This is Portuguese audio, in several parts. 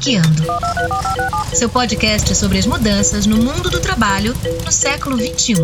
Hackeando. Seu podcast sobre as mudanças no mundo do trabalho no século XXI.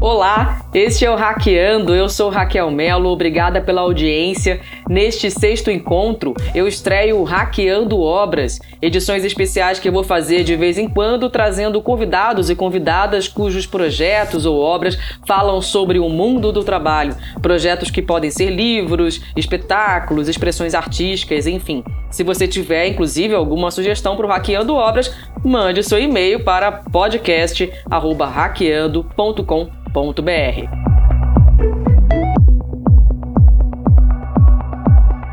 Olá, este é o Hackeando, eu sou Raquel Melo, obrigada pela audiência. Neste sexto encontro, eu estreio Hackeando Obras, edições especiais que eu vou fazer de vez em quando, trazendo convidados e convidadas cujos projetos ou obras falam sobre o mundo do trabalho. Projetos que podem ser livros, espetáculos, expressões artísticas, enfim. Se você tiver, inclusive, alguma sugestão para o Hackeando Obras, mande seu e-mail para podcast.hackeando.com.br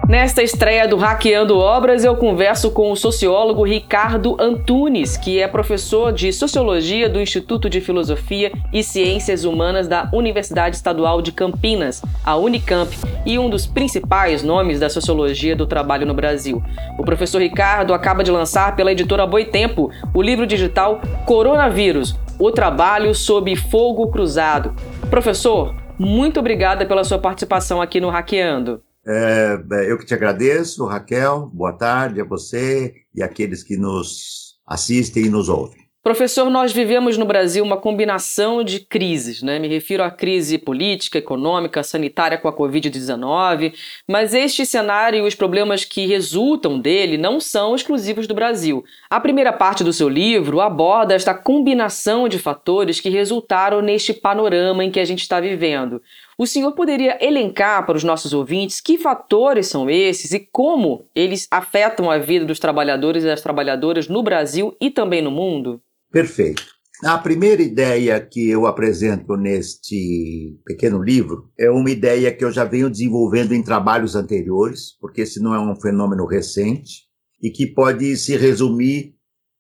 Nesta estreia do Hackeando Obras, eu converso com o sociólogo Ricardo Antunes, que é professor de Sociologia do Instituto de Filosofia e Ciências Humanas da Universidade Estadual de Campinas, a Unicamp, e um dos principais nomes da sociologia do trabalho no Brasil. O professor Ricardo acaba de lançar pela editora Boitempo o livro digital Coronavírus, o trabalho sob fogo cruzado. Professor, muito obrigada pela sua participação aqui no Hackeando. É, eu que te agradeço, Raquel. Boa tarde a você e aqueles que nos assistem e nos ouvem. Professor, nós vivemos no Brasil uma combinação de crises, né? Me refiro à crise política, econômica, sanitária com a Covid-19, mas este cenário e os problemas que resultam dele não são exclusivos do Brasil. A primeira parte do seu livro aborda esta combinação de fatores que resultaram neste panorama em que a gente está vivendo. O senhor poderia elencar para os nossos ouvintes que fatores são esses e como eles afetam a vida dos trabalhadores e das trabalhadoras no Brasil e também no mundo? Perfeito. A primeira ideia que eu apresento neste pequeno livro é uma ideia que eu já venho desenvolvendo em trabalhos anteriores, porque esse não é um fenômeno recente, e que pode se resumir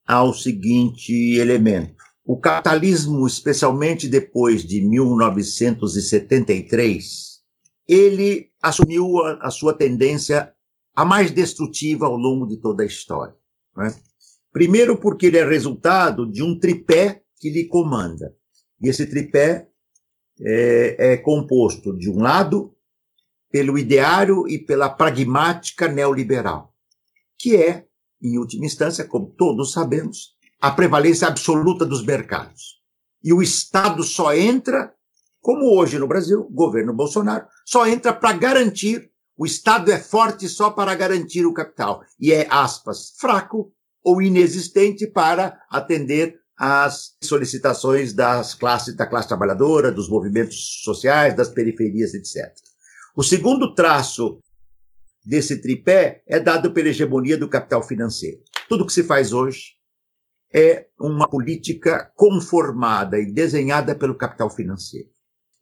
ao seguinte elemento. O capitalismo, especialmente depois de 1973, ele assumiu a, a sua tendência a mais destrutiva ao longo de toda a história. Né? Primeiro, porque ele é resultado de um tripé que lhe comanda. E esse tripé é, é composto, de um lado, pelo ideário e pela pragmática neoliberal, que é, em última instância, como todos sabemos, a prevalência absoluta dos mercados. E o Estado só entra, como hoje no Brasil, governo Bolsonaro, só entra para garantir, o Estado é forte só para garantir o capital. E é, aspas, fraco ou inexistente para atender às solicitações das classes, da classe trabalhadora, dos movimentos sociais, das periferias, etc. O segundo traço desse tripé é dado pela hegemonia do capital financeiro. Tudo que se faz hoje é uma política conformada e desenhada pelo capital financeiro.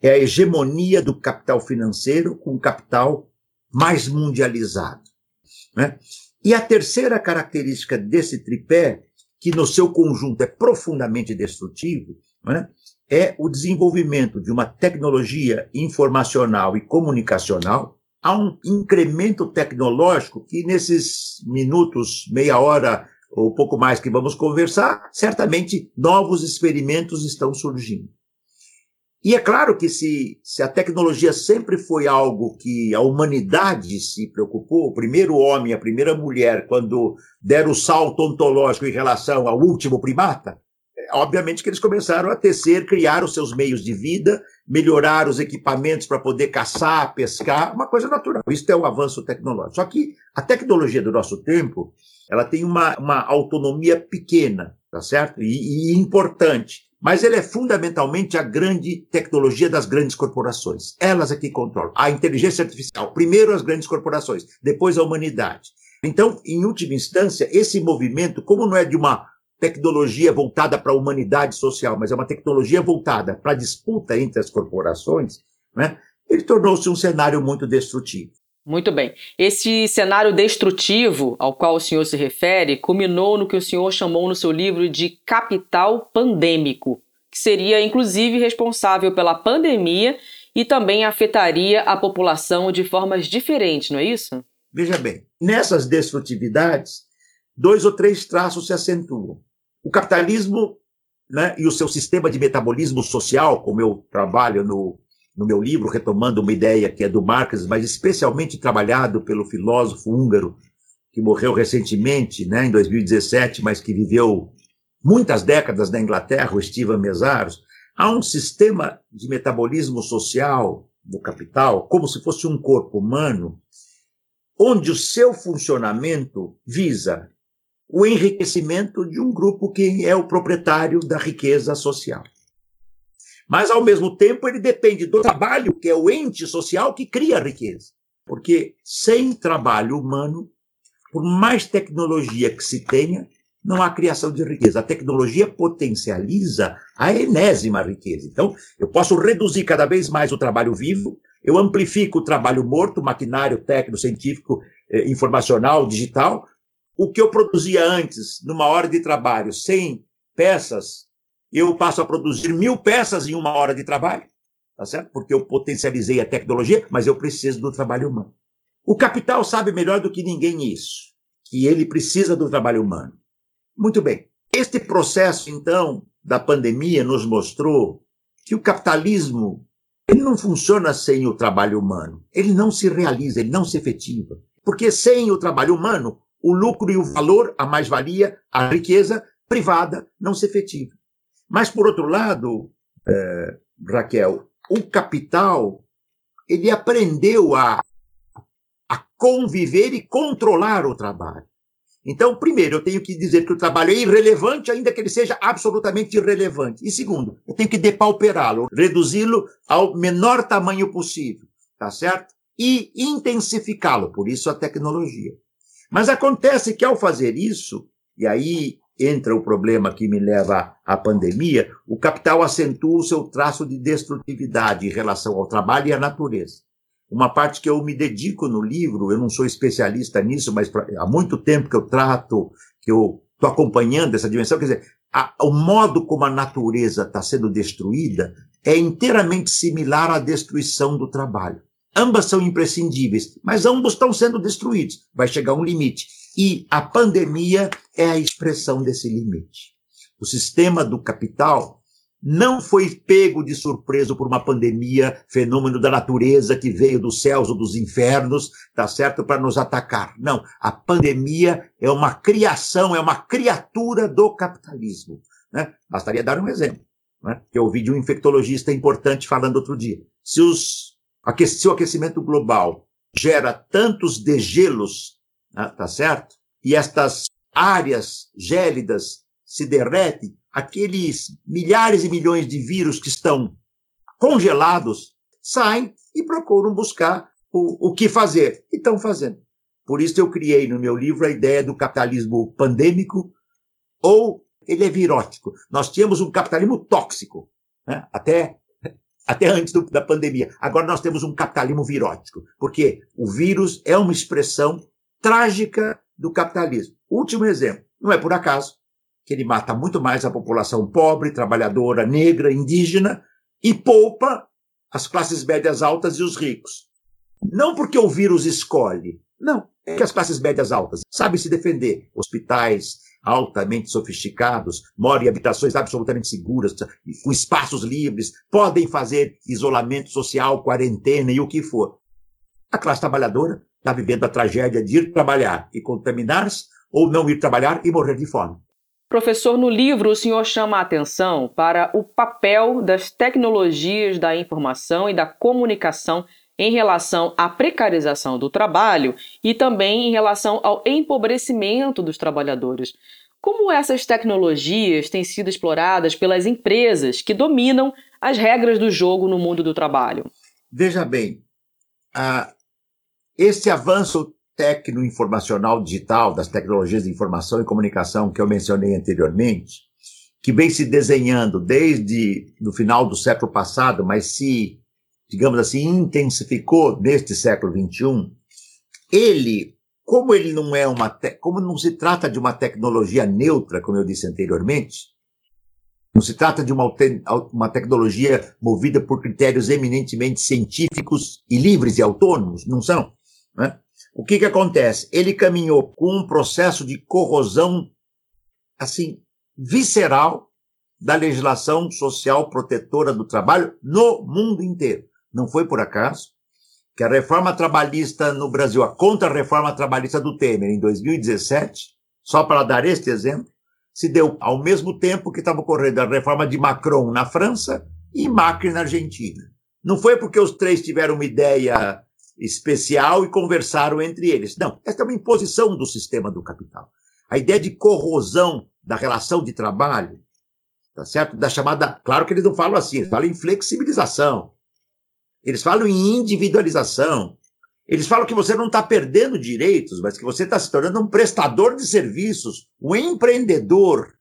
É a hegemonia do capital financeiro com o capital mais mundializado. Né? E a terceira característica desse tripé, que no seu conjunto é profundamente destrutivo, né, é o desenvolvimento de uma tecnologia informacional e comunicacional. Há um incremento tecnológico que nesses minutos, meia hora ou pouco mais que vamos conversar, certamente novos experimentos estão surgindo. E é claro que se, se a tecnologia sempre foi algo que a humanidade se preocupou, o primeiro homem, a primeira mulher, quando deram o salto ontológico em relação ao último primata, obviamente que eles começaram a tecer, criar os seus meios de vida, melhorar os equipamentos para poder caçar, pescar, uma coisa natural. Isso é o avanço tecnológico. Só que a tecnologia do nosso tempo, ela tem uma, uma autonomia pequena, tá certo? e, e importante. Mas ele é fundamentalmente a grande tecnologia das grandes corporações. Elas é que controlam. A inteligência artificial, primeiro as grandes corporações, depois a humanidade. Então, em última instância, esse movimento, como não é de uma tecnologia voltada para a humanidade social, mas é uma tecnologia voltada para a disputa entre as corporações, né, ele tornou-se um cenário muito destrutivo. Muito bem. Esse cenário destrutivo ao qual o senhor se refere culminou no que o senhor chamou no seu livro de capital pandêmico, que seria inclusive responsável pela pandemia e também afetaria a população de formas diferentes, não é isso? Veja bem, nessas destrutividades, dois ou três traços se acentuam. O capitalismo né, e o seu sistema de metabolismo social, como eu trabalho no, no meu livro, retomando uma ideia que é do Marx, mas especialmente trabalhado pelo filósofo húngaro, que morreu recentemente, né, em 2017, mas que viveu muitas décadas na Inglaterra, o Steven Mesaros, há um sistema de metabolismo social do capital, como se fosse um corpo humano, onde o seu funcionamento visa o enriquecimento de um grupo que é o proprietário da riqueza social. Mas, ao mesmo tempo, ele depende do trabalho, que é o ente social que cria a riqueza. Porque sem trabalho humano, por mais tecnologia que se tenha, não há criação de riqueza. A tecnologia potencializa a enésima riqueza. Então, eu posso reduzir cada vez mais o trabalho vivo, eu amplifico o trabalho morto, maquinário, técnico, científico, eh, informacional, digital. O que eu produzia antes, numa hora de trabalho, 100 peças, eu passo a produzir mil peças em uma hora de trabalho, tá certo? Porque eu potencializei a tecnologia, mas eu preciso do trabalho humano. O capital sabe melhor do que ninguém isso, que ele precisa do trabalho humano. Muito bem. Este processo, então, da pandemia nos mostrou que o capitalismo ele não funciona sem o trabalho humano. Ele não se realiza, ele não se efetiva. Porque sem o trabalho humano, o lucro e o valor, a mais-valia, a riqueza privada não se efetiva. Mas, por outro lado, é, Raquel, o capital, ele aprendeu a, a conviver e controlar o trabalho. Então, primeiro, eu tenho que dizer que o trabalho é irrelevante, ainda que ele seja absolutamente irrelevante. E segundo, eu tenho que depauperá-lo, reduzi-lo ao menor tamanho possível, tá certo? E intensificá-lo, por isso a tecnologia. Mas acontece que ao fazer isso, e aí entra o problema que me leva à pandemia, o capital acentua o seu traço de destrutividade em relação ao trabalho e à natureza uma parte que eu me dedico no livro, eu não sou especialista nisso, mas pra, há muito tempo que eu trato, que eu estou acompanhando essa dimensão, quer dizer, a, o modo como a natureza está sendo destruída é inteiramente similar à destruição do trabalho. Ambas são imprescindíveis, mas ambos estão sendo destruídos. Vai chegar um limite. E a pandemia é a expressão desse limite. O sistema do capital não foi pego de surpresa por uma pandemia, fenômeno da natureza que veio dos céus ou dos infernos, tá certo, para nos atacar. Não, a pandemia é uma criação, é uma criatura do capitalismo. Né? Bastaria dar um exemplo, né? que eu ouvi de um infectologista importante falando outro dia. Se, os, se o aquecimento global gera tantos degelos, né? tá certo? E estas áreas gélidas se derretem, aqueles milhares e milhões de vírus que estão congelados saem e procuram buscar o, o que fazer. E estão fazendo. Por isso eu criei no meu livro a ideia do capitalismo pandêmico ou ele é virótico. Nós tínhamos um capitalismo tóxico, né? até, até antes do, da pandemia. Agora nós temos um capitalismo virótico, porque o vírus é uma expressão trágica do capitalismo. Último exemplo, não é por acaso que ele mata muito mais a população pobre, trabalhadora, negra, indígena e poupa as classes médias altas e os ricos. Não porque o vírus escolhe, não, é que as classes médias altas sabem se defender. Hospitais altamente sofisticados, moram em habitações absolutamente seguras, com espaços livres, podem fazer isolamento social, quarentena e o que for. A classe trabalhadora está vivendo a tragédia de ir trabalhar e contaminar-se ou não ir trabalhar e morrer de fome. Professor, no livro o senhor chama a atenção para o papel das tecnologias da informação e da comunicação em relação à precarização do trabalho e também em relação ao empobrecimento dos trabalhadores. Como essas tecnologias têm sido exploradas pelas empresas que dominam as regras do jogo no mundo do trabalho? Veja bem, uh, esse avanço tecno-informacional digital, das tecnologias de informação e comunicação que eu mencionei anteriormente, que vem se desenhando desde o final do século passado, mas se, digamos assim, intensificou neste século XXI, ele, como ele não é uma, como não se trata de uma tecnologia neutra, como eu disse anteriormente, não se trata de uma, uma tecnologia movida por critérios eminentemente científicos e livres e autônomos, não são. Né? O que que acontece? Ele caminhou com um processo de corrosão, assim, visceral da legislação social protetora do trabalho no mundo inteiro. não foi por acaso, que a reforma trabalhista no Brasil, a contra-reforma trabalhista do Temer, em 2017, só para dar este exemplo, se deu ao mesmo tempo que estava ocorrendo a reforma de Macron na França e Macri na Argentina. Não foi porque os três tiveram uma ideia especial e conversaram entre eles. Não, esta é uma imposição do sistema do capital. A ideia de corrosão da relação de trabalho, tá certo? Da chamada, claro que eles não falam assim, eles falam em flexibilização. Eles falam em individualização. Eles falam que você não está perdendo direitos, mas que você está se tornando um prestador de serviços, um empreendedor.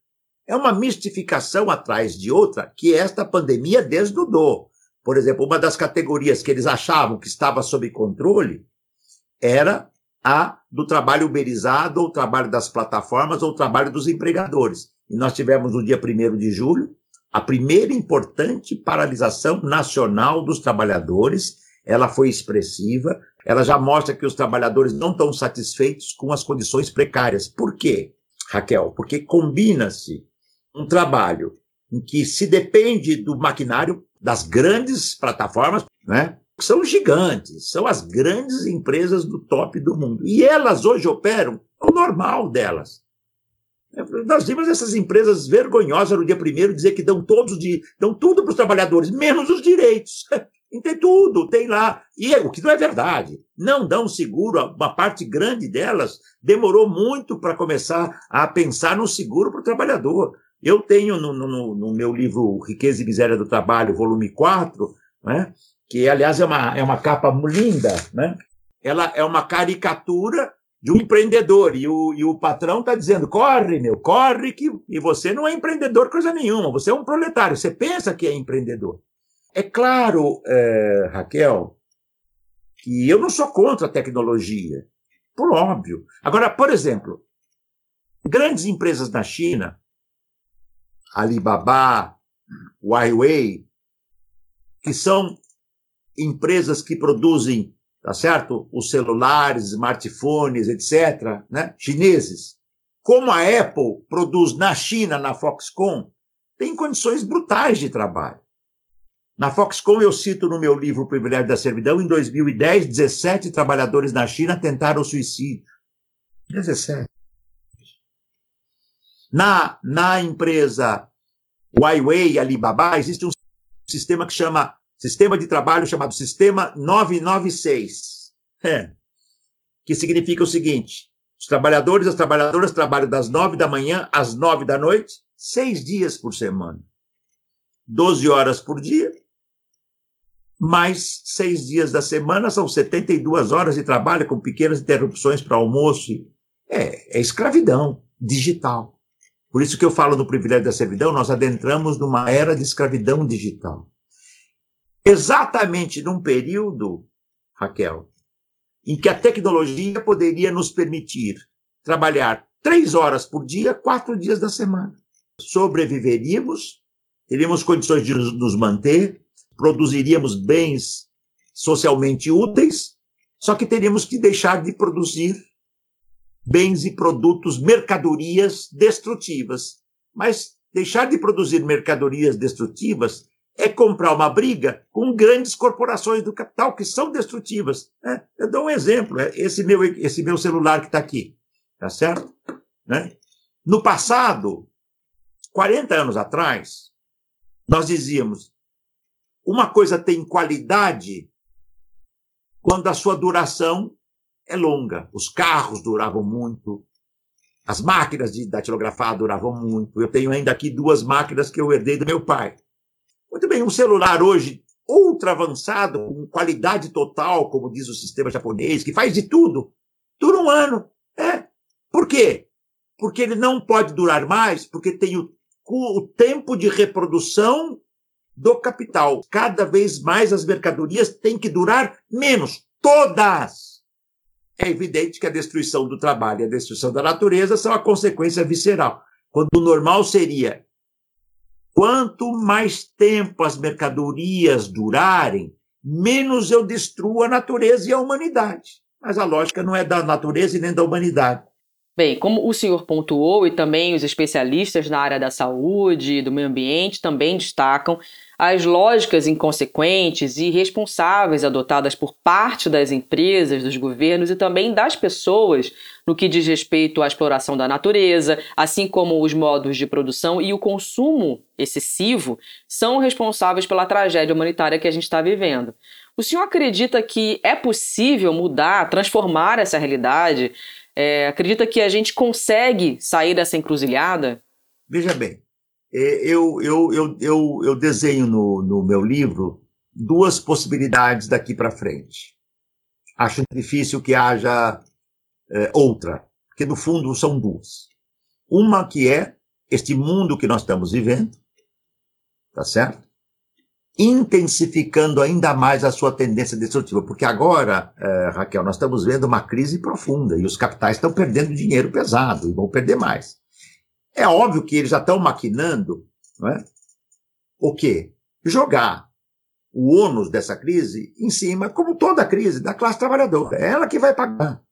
É uma mistificação atrás de outra que esta pandemia desnudou. Por exemplo, uma das categorias que eles achavam que estava sob controle era a do trabalho uberizado, ou trabalho das plataformas, ou trabalho dos empregadores. E nós tivemos no dia 1 de julho a primeira importante paralisação nacional dos trabalhadores. Ela foi expressiva, ela já mostra que os trabalhadores não estão satisfeitos com as condições precárias. Por quê, Raquel? Porque combina-se um trabalho em que se depende do maquinário das grandes plataformas, né? São gigantes, são as grandes empresas do top do mundo. E elas hoje operam o normal delas. Nós vimos essas empresas vergonhosas no dia primeiro dizer que dão todos de, dão tudo para os trabalhadores, menos os direitos. Tem tudo, tem lá. E é, o que não é verdade. Não dão seguro, uma parte grande delas demorou muito para começar a pensar no seguro para o trabalhador. Eu tenho no, no, no, meu livro Riqueza e Miséria do Trabalho, volume 4, né, que aliás é uma, é uma capa linda, né? ela é uma caricatura de um empreendedor. E o, e o patrão está dizendo: corre, meu, corre, que, e você não é empreendedor coisa nenhuma, você é um proletário, você pensa que é empreendedor. É claro, é, Raquel, que eu não sou contra a tecnologia, por óbvio. Agora, por exemplo, grandes empresas na China, Alibaba, Huawei, que são empresas que produzem, tá certo? Os celulares, smartphones, etc., né? chineses. Como a Apple produz na China, na Foxconn, tem condições brutais de trabalho. Na Foxconn, eu cito no meu livro O Privilégio da Servidão, em 2010, 17 trabalhadores na China tentaram suicídio. 17. Na, na empresa Huawei Alibaba, existe um sistema que chama, sistema de trabalho chamado Sistema 996. É, que significa o seguinte, os trabalhadores e as trabalhadoras trabalham das nove da manhã às nove da noite, seis dias por semana. 12 horas por dia, mais seis dias da semana, são 72 horas de trabalho com pequenas interrupções para almoço. É, é escravidão digital. Por isso que eu falo do privilégio da servidão, nós adentramos numa era de escravidão digital. Exatamente num período, Raquel, em que a tecnologia poderia nos permitir trabalhar três horas por dia, quatro dias da semana. Sobreviveríamos, teríamos condições de nos manter, produziríamos bens socialmente úteis, só que teríamos que deixar de produzir bens e produtos, mercadorias destrutivas. Mas deixar de produzir mercadorias destrutivas é comprar uma briga com grandes corporações do capital que são destrutivas. Né? Eu dou um exemplo, é esse meu, esse meu celular que está aqui, tá certo? Né? No passado, 40 anos atrás, nós dizíamos uma coisa tem qualidade quando a sua duração é longa. Os carros duravam muito, as máquinas de datilografar duravam muito. Eu tenho ainda aqui duas máquinas que eu herdei do meu pai. Muito bem, um celular hoje ultra avançado, com qualidade total, como diz o sistema japonês, que faz de tudo, dura um ano. É. Por quê? Porque ele não pode durar mais, porque tem o, o tempo de reprodução do capital. Cada vez mais as mercadorias têm que durar menos. Todas! É evidente que a destruição do trabalho e a destruição da natureza são a consequência visceral. Quando o normal seria quanto mais tempo as mercadorias durarem, menos eu destruo a natureza e a humanidade. Mas a lógica não é da natureza e nem da humanidade. Bem, como o senhor pontuou e também os especialistas na área da saúde e do meio ambiente também destacam, as lógicas inconsequentes e irresponsáveis adotadas por parte das empresas, dos governos e também das pessoas no que diz respeito à exploração da natureza, assim como os modos de produção e o consumo excessivo, são responsáveis pela tragédia humanitária que a gente está vivendo. O senhor acredita que é possível mudar, transformar essa realidade? É, acredita que a gente consegue sair dessa encruzilhada? Veja bem, eu, eu, eu, eu, eu desenho no, no meu livro duas possibilidades daqui para frente. Acho difícil que haja é, outra, porque no fundo são duas. Uma que é este mundo que nós estamos vivendo, tá certo? intensificando ainda mais a sua tendência destrutiva. Porque agora, é, Raquel, nós estamos vendo uma crise profunda e os capitais estão perdendo dinheiro pesado e vão perder mais. É óbvio que eles já estão maquinando não é? o quê? Jogar o ônus dessa crise em cima, como toda crise, da classe trabalhadora. É ela que vai pagar.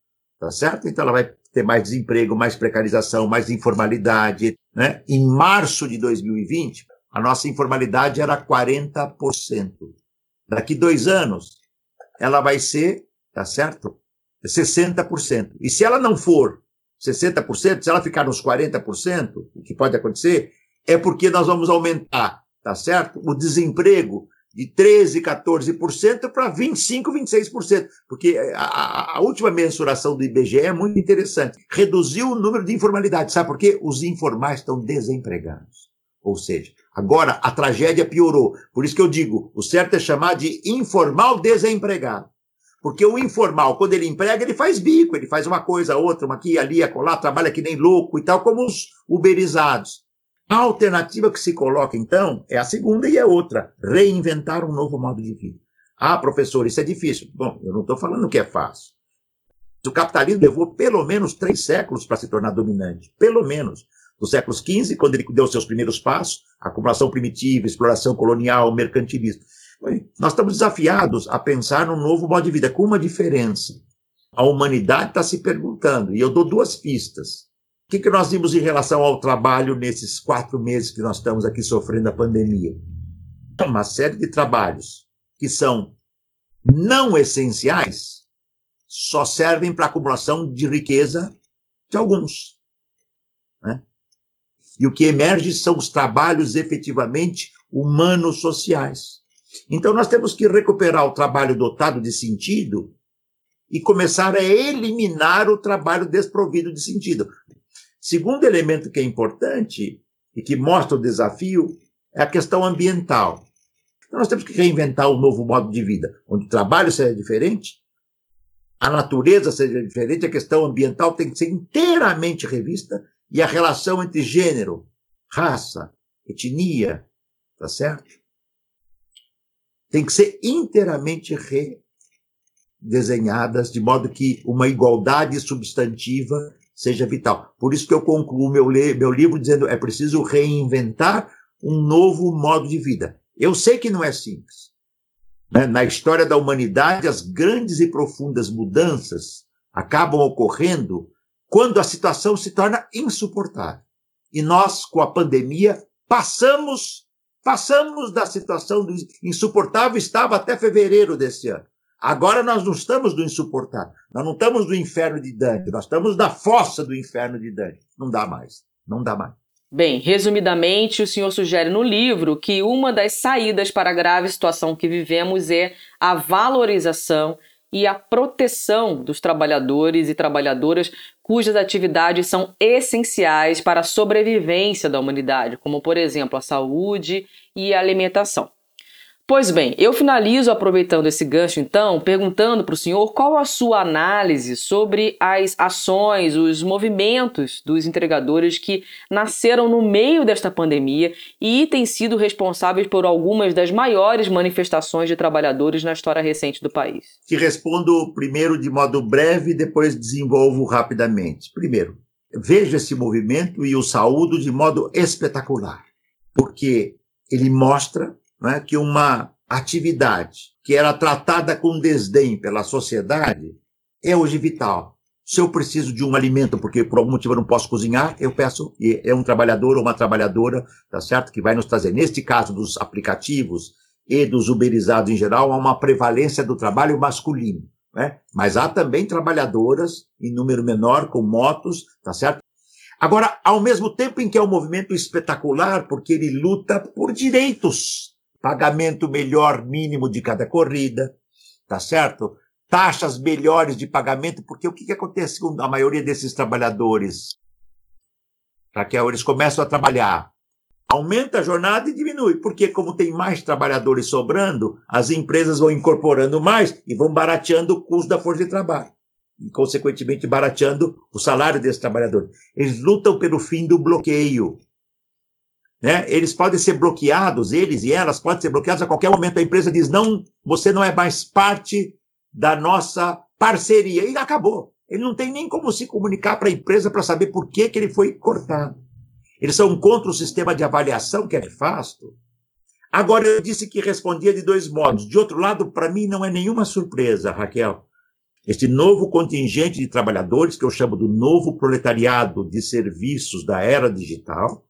Tá certo? Então ela vai ter mais desemprego, mais precarização, mais informalidade. Né? Em março de 2020, a nossa informalidade era 40%. Daqui dois anos, ela vai ser, tá certo? 60%. E se ela não for 60%, se ela ficar nos 40%, o que pode acontecer, é porque nós vamos aumentar, tá certo? O desemprego de 13%, 14% para 25%, 26%. Porque a, a, última mensuração do IBGE é muito interessante. Reduziu o número de informalidade. Sabe por quê? Os informais estão desempregados. Ou seja, Agora, a tragédia piorou. Por isso que eu digo, o certo é chamar de informal desempregado. Porque o informal, quando ele emprega, ele faz bico, ele faz uma coisa, outra, uma aqui, ali, acolá, trabalha que nem louco e tal, como os uberizados. A alternativa que se coloca, então, é a segunda e é outra: reinventar um novo modo de vida. Ah, professor, isso é difícil. Bom, eu não estou falando que é fácil. O capitalismo levou pelo menos três séculos para se tornar dominante. Pelo menos do século XV, quando ele deu seus primeiros passos, acumulação primitiva, exploração colonial, mercantilismo. Nós estamos desafiados a pensar num novo modo de vida, com uma diferença. A humanidade está se perguntando, e eu dou duas pistas. O que, que nós vimos em relação ao trabalho nesses quatro meses que nós estamos aqui sofrendo a pandemia? Uma série de trabalhos que são não essenciais só servem para acumulação de riqueza de alguns. Né? E o que emerge são os trabalhos efetivamente humanos sociais. Então nós temos que recuperar o trabalho dotado de sentido e começar a eliminar o trabalho desprovido de sentido. Segundo elemento que é importante e que mostra o desafio é a questão ambiental. Então nós temos que reinventar um novo modo de vida, onde o trabalho seja diferente, a natureza seja diferente, a questão ambiental tem que ser inteiramente revista e a relação entre gênero, raça, etnia, tá certo? Tem que ser inteiramente redesenhadas de modo que uma igualdade substantiva seja vital. Por isso que eu concluo meu, meu livro dizendo é preciso reinventar um novo modo de vida. Eu sei que não é simples. Né? Na história da humanidade, as grandes e profundas mudanças acabam ocorrendo quando a situação se torna insuportável. E nós, com a pandemia, passamos, passamos da situação do insuportável, estava até fevereiro desse ano. Agora nós não estamos do insuportável, nós não estamos do inferno de Dante, nós estamos da fossa do inferno de Dante. Não dá mais, não dá mais. Bem, resumidamente, o senhor sugere no livro que uma das saídas para a grave situação que vivemos é a valorização e a proteção dos trabalhadores e trabalhadoras cujas atividades são essenciais para a sobrevivência da humanidade, como, por exemplo, a saúde e a alimentação. Pois bem, eu finalizo aproveitando esse gancho então, perguntando para o senhor qual a sua análise sobre as ações, os movimentos dos entregadores que nasceram no meio desta pandemia e têm sido responsáveis por algumas das maiores manifestações de trabalhadores na história recente do país. Te respondo primeiro de modo breve e depois desenvolvo rapidamente. Primeiro, vejo esse movimento e o saúdo de modo espetacular, porque ele mostra né, que uma atividade que era tratada com desdém pela sociedade é hoje vital. Se eu preciso de um alimento, porque por algum motivo eu não posso cozinhar, eu peço, e é um trabalhador ou uma trabalhadora, tá certo? Que vai nos trazer. Neste caso dos aplicativos e dos uberizados em geral, há uma prevalência do trabalho masculino, né? Mas há também trabalhadoras em número menor com motos, tá certo? Agora, ao mesmo tempo em que é um movimento espetacular, porque ele luta por direitos, pagamento melhor mínimo de cada corrida, tá certo? taxas melhores de pagamento, porque o que, que acontece com a maioria desses trabalhadores? Raquel, eles começam a trabalhar, aumenta a jornada e diminui, porque como tem mais trabalhadores sobrando, as empresas vão incorporando mais e vão barateando o custo da força de trabalho. E, consequentemente, barateando o salário desses trabalhadores. Eles lutam pelo fim do bloqueio. Né? Eles podem ser bloqueados, eles e elas podem ser bloqueados a qualquer momento. A empresa diz: não, você não é mais parte da nossa parceria. E acabou. Ele não tem nem como se comunicar para a empresa para saber por que, que ele foi cortado. Eles são contra o sistema de avaliação, que é nefasto. Agora, eu disse que respondia de dois modos. De outro lado, para mim não é nenhuma surpresa, Raquel. Este novo contingente de trabalhadores, que eu chamo do novo proletariado de serviços da era digital,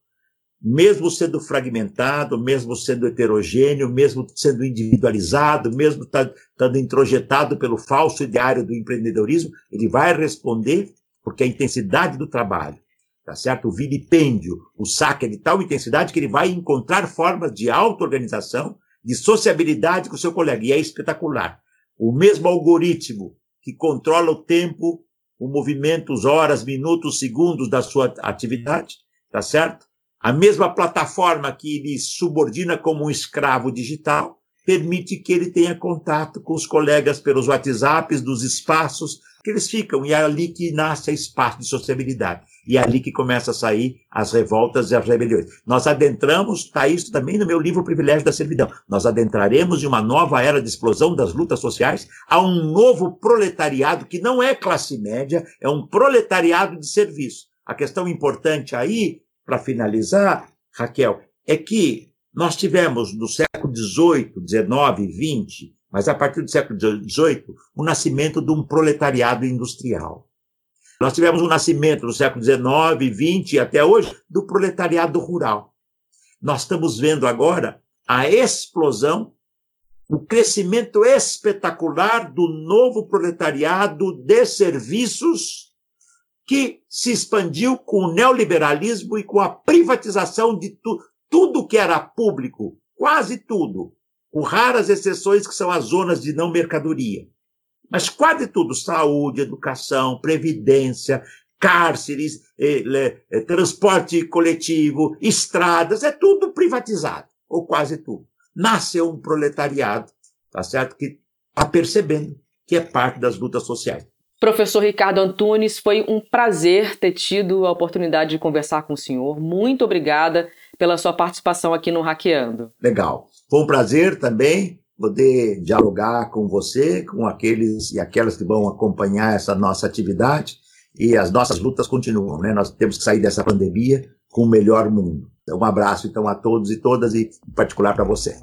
mesmo sendo fragmentado, mesmo sendo heterogêneo, mesmo sendo individualizado, mesmo estando introjetado pelo falso ideário do empreendedorismo, ele vai responder porque a intensidade do trabalho, tá certo? O vilipêndio, o saque é de tal intensidade que ele vai encontrar formas de auto-organização, de sociabilidade com o seu colega, e é espetacular. O mesmo algoritmo que controla o tempo, o movimento, os horas, minutos, segundos da sua atividade, tá certo? A mesma plataforma que ele subordina como um escravo digital permite que ele tenha contato com os colegas pelos WhatsApps, dos espaços que eles ficam. E é ali que nasce o espaço de sociabilidade. E é ali que começa a sair as revoltas e as rebeliões. Nós adentramos, está isso também no meu livro Privilégio da Servidão. Nós adentraremos em uma nova era de explosão das lutas sociais a um novo proletariado que não é classe média, é um proletariado de serviço. A questão importante aí para finalizar, Raquel, é que nós tivemos no século XVIII, XIX XX, mas a partir do século XVIII, o nascimento de um proletariado industrial. Nós tivemos o nascimento no século XIX, XX e até hoje do proletariado rural. Nós estamos vendo agora a explosão, o crescimento espetacular do novo proletariado de serviços que se expandiu com o neoliberalismo e com a privatização de tu, tudo que era público, quase tudo, com raras exceções que são as zonas de não mercadoria. Mas quase tudo, saúde, educação, previdência, cárceres, eh, eh, transporte coletivo, estradas, é tudo privatizado, ou quase tudo. Nasceu um proletariado, tá certo? Que está percebendo que é parte das lutas sociais. Professor Ricardo Antunes, foi um prazer ter tido a oportunidade de conversar com o senhor. Muito obrigada pela sua participação aqui no Hackeando. Legal. Foi um prazer também poder dialogar com você, com aqueles e aquelas que vão acompanhar essa nossa atividade. E as nossas lutas continuam, né? Nós temos que sair dessa pandemia com o melhor mundo. Um abraço, então, a todos e todas, e em particular para você.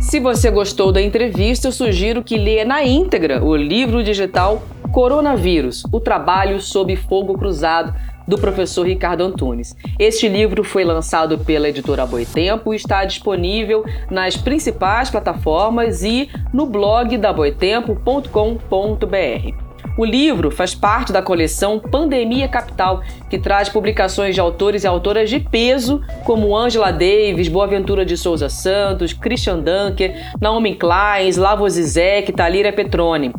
Se você gostou da entrevista, eu sugiro que leia na íntegra o livro digital Coronavírus O Trabalho sob Fogo Cruzado, do professor Ricardo Antunes. Este livro foi lançado pela editora Boitempo e está disponível nas principais plataformas e no blog da boitempo.com.br. O livro faz parte da coleção Pandemia Capital, que traz publicações de autores e autoras de peso, como Angela Davis, Boaventura de Souza Santos, Christian Dunker, Naomi Klein, Slavoj Zizek Talira Petroni.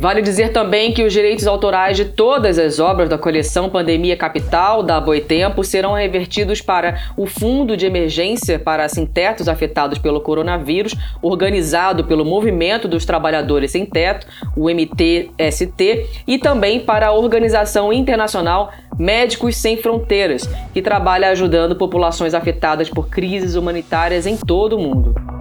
Vale dizer também que os direitos autorais de todas as obras da coleção Pandemia Capital da Boitempo serão revertidos para o Fundo de Emergência para Sem-Tetos afetados pelo coronavírus, organizado pelo Movimento dos Trabalhadores Sem Teto, o MTST, e também para a Organização Internacional Médicos Sem Fronteiras, que trabalha ajudando populações afetadas por crises humanitárias em todo o mundo.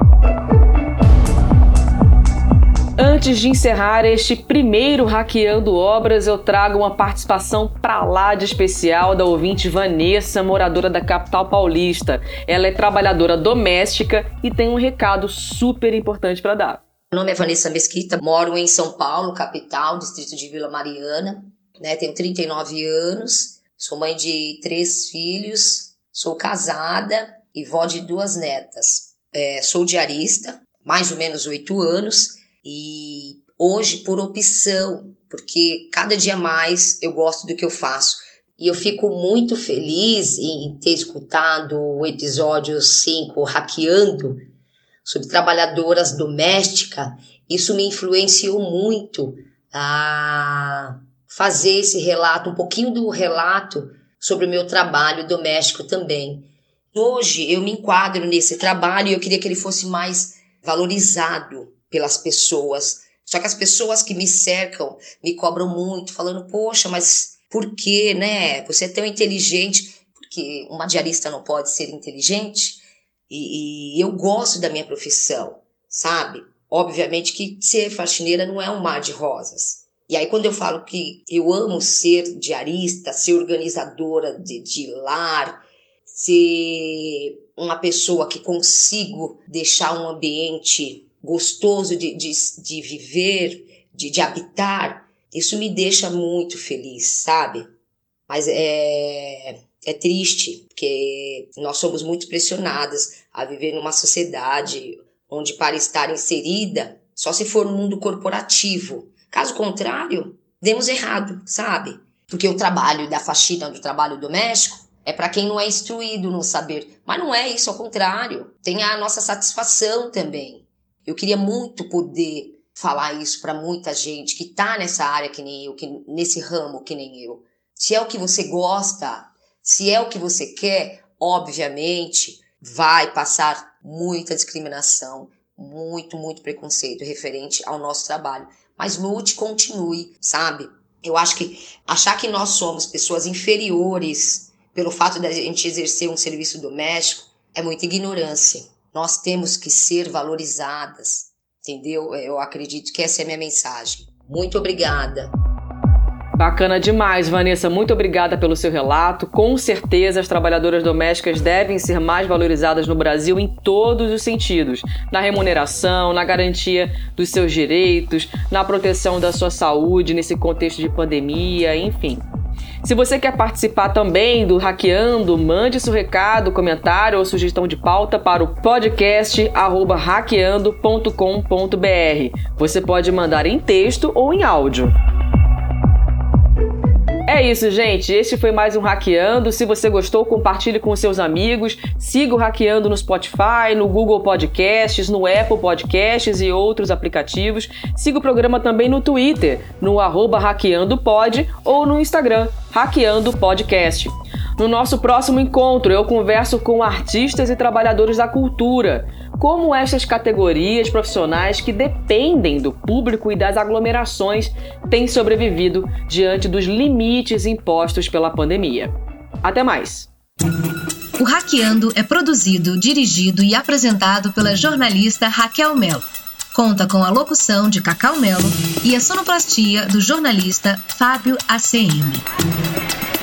Antes de encerrar este primeiro Hackeando Obras, eu trago uma participação pra lá de especial da ouvinte Vanessa, moradora da capital paulista. Ela é trabalhadora doméstica e tem um recado super importante para dar. Meu nome é Vanessa Mesquita, moro em São Paulo, capital, distrito de Vila Mariana. Né? Tenho 39 anos, sou mãe de três filhos, sou casada e vó de duas netas. É, sou diarista, mais ou menos oito anos, e hoje por opção, porque cada dia mais eu gosto do que eu faço. E eu fico muito feliz em ter escutado o episódio 5, Hackeando, sobre trabalhadoras domésticas. Isso me influenciou muito a fazer esse relato, um pouquinho do relato sobre o meu trabalho doméstico também. Hoje eu me enquadro nesse trabalho e eu queria que ele fosse mais valorizado pelas pessoas. Só que as pessoas que me cercam me cobram muito, falando: Poxa, mas por que, né? Você é tão inteligente. Porque uma diarista não pode ser inteligente. E, e eu gosto da minha profissão, sabe? Obviamente que ser faxineira não é um mar de rosas. E aí, quando eu falo que eu amo ser diarista, ser organizadora de, de lar, ser uma pessoa que consigo deixar um ambiente gostoso de, de, de viver, de, de habitar, isso me deixa muito feliz, sabe? Mas é, é triste, porque nós somos muito pressionadas a viver numa sociedade onde, para estar inserida, só se for no mundo corporativo. Caso contrário, demos errado, sabe? Porque o trabalho da faxina, do trabalho doméstico, é para quem não é instruído no saber. Mas não é isso, ao contrário. Tem a nossa satisfação também. Eu queria muito poder falar isso para muita gente que está nessa área que nem eu, que, nesse ramo que nem eu. Se é o que você gosta, se é o que você quer, obviamente vai passar muita discriminação, muito, muito preconceito referente ao nosso trabalho. Mas lute, continue, sabe? Eu acho que achar que nós somos pessoas inferiores pelo fato de a gente exercer um serviço doméstico é muita ignorância. Nós temos que ser valorizadas, entendeu? Eu acredito que essa é a minha mensagem. Muito obrigada. Bacana demais, Vanessa. Muito obrigada pelo seu relato. Com certeza, as trabalhadoras domésticas devem ser mais valorizadas no Brasil em todos os sentidos: na remuneração, na garantia dos seus direitos, na proteção da sua saúde nesse contexto de pandemia, enfim. Se você quer participar também do Hackeando, mande seu recado, comentário ou sugestão de pauta para o podcast hackeando.com.br. Você pode mandar em texto ou em áudio. É isso, gente. Este foi mais um Hackeando. Se você gostou, compartilhe com seus amigos. Siga o Hackeando no Spotify, no Google Podcasts, no Apple Podcasts e outros aplicativos. Siga o programa também no Twitter, no arroba hackeandopod ou no Instagram, Hackeando Podcast. No nosso próximo encontro, eu converso com artistas e trabalhadores da cultura. Como estas categorias profissionais que dependem do público e das aglomerações têm sobrevivido diante dos limites impostos pela pandemia. Até mais! O Hackeando é produzido, dirigido e apresentado pela jornalista Raquel Melo. Conta com a locução de Cacau Melo e a sonoplastia do jornalista Fábio ACM.